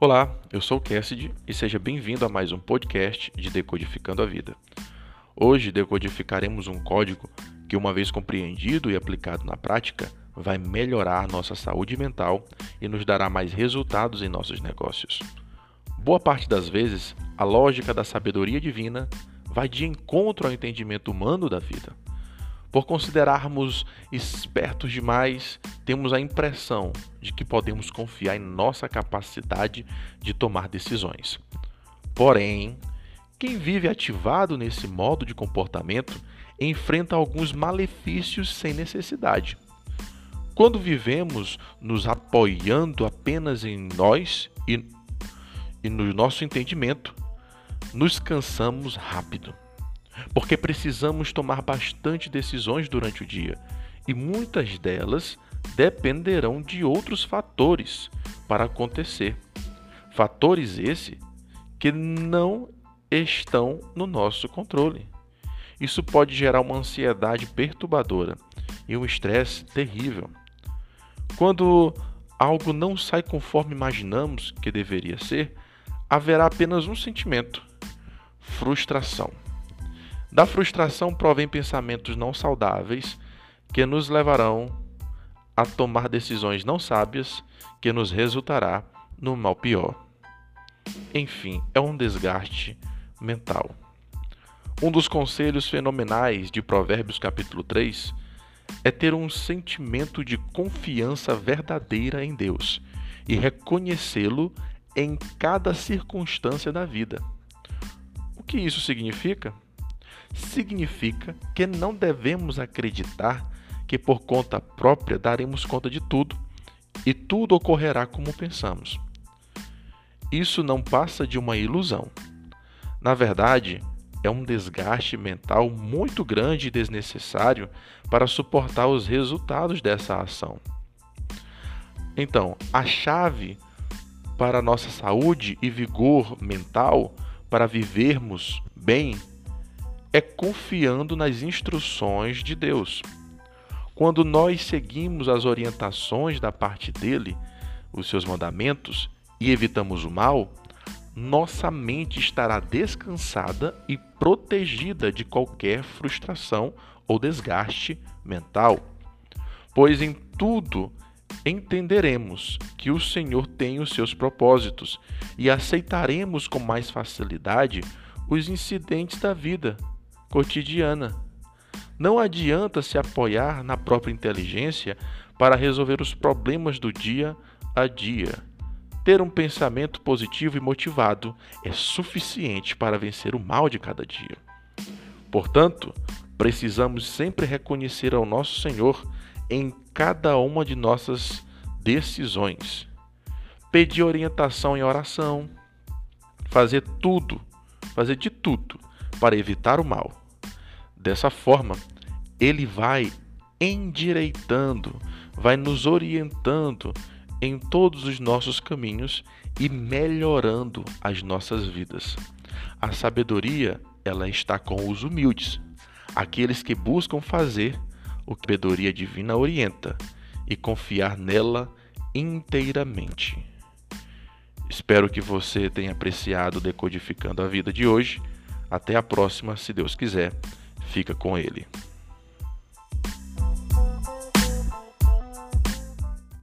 Olá, eu sou o Cassidy e seja bem-vindo a mais um podcast de Decodificando a Vida. Hoje decodificaremos um código que, uma vez compreendido e aplicado na prática, vai melhorar nossa saúde mental e nos dará mais resultados em nossos negócios. Boa parte das vezes, a lógica da sabedoria divina vai de encontro ao entendimento humano da vida. Por considerarmos espertos demais, temos a impressão de que podemos confiar em nossa capacidade de tomar decisões. Porém, quem vive ativado nesse modo de comportamento enfrenta alguns malefícios sem necessidade. Quando vivemos nos apoiando apenas em nós e, e no nosso entendimento, nos cansamos rápido porque precisamos tomar bastante decisões durante o dia e muitas delas dependerão de outros fatores para acontecer. Fatores esse que não estão no nosso controle. Isso pode gerar uma ansiedade perturbadora e um estresse terrível. Quando algo não sai conforme imaginamos que deveria ser, haverá apenas um sentimento: frustração. Da frustração provém pensamentos não saudáveis que nos levarão a tomar decisões não sábias que nos resultará no mal pior. Enfim, é um desgaste mental. Um dos conselhos fenomenais de Provérbios capítulo 3 é ter um sentimento de confiança verdadeira em Deus e reconhecê-lo em cada circunstância da vida. O que isso significa? Significa que não devemos acreditar que por conta própria daremos conta de tudo e tudo ocorrerá como pensamos. Isso não passa de uma ilusão. Na verdade, é um desgaste mental muito grande e desnecessário para suportar os resultados dessa ação. Então, a chave para nossa saúde e vigor mental, para vivermos bem é confiando nas instruções de Deus. Quando nós seguimos as orientações da parte dele, os seus mandamentos, e evitamos o mal, nossa mente estará descansada e protegida de qualquer frustração ou desgaste mental. Pois em tudo entenderemos que o Senhor tem os seus propósitos e aceitaremos com mais facilidade os incidentes da vida cotidiana. Não adianta se apoiar na própria inteligência para resolver os problemas do dia a dia. Ter um pensamento positivo e motivado é suficiente para vencer o mal de cada dia. Portanto, precisamos sempre reconhecer ao nosso Senhor em cada uma de nossas decisões. Pedir orientação em oração, fazer tudo, fazer de tudo para evitar o mal. Dessa forma, ele vai endireitando, vai nos orientando em todos os nossos caminhos e melhorando as nossas vidas. A sabedoria, ela está com os humildes, aqueles que buscam fazer o que a sabedoria divina orienta e confiar nela inteiramente. Espero que você tenha apreciado Decodificando a Vida de hoje até a próxima, se Deus quiser. Fica com ele.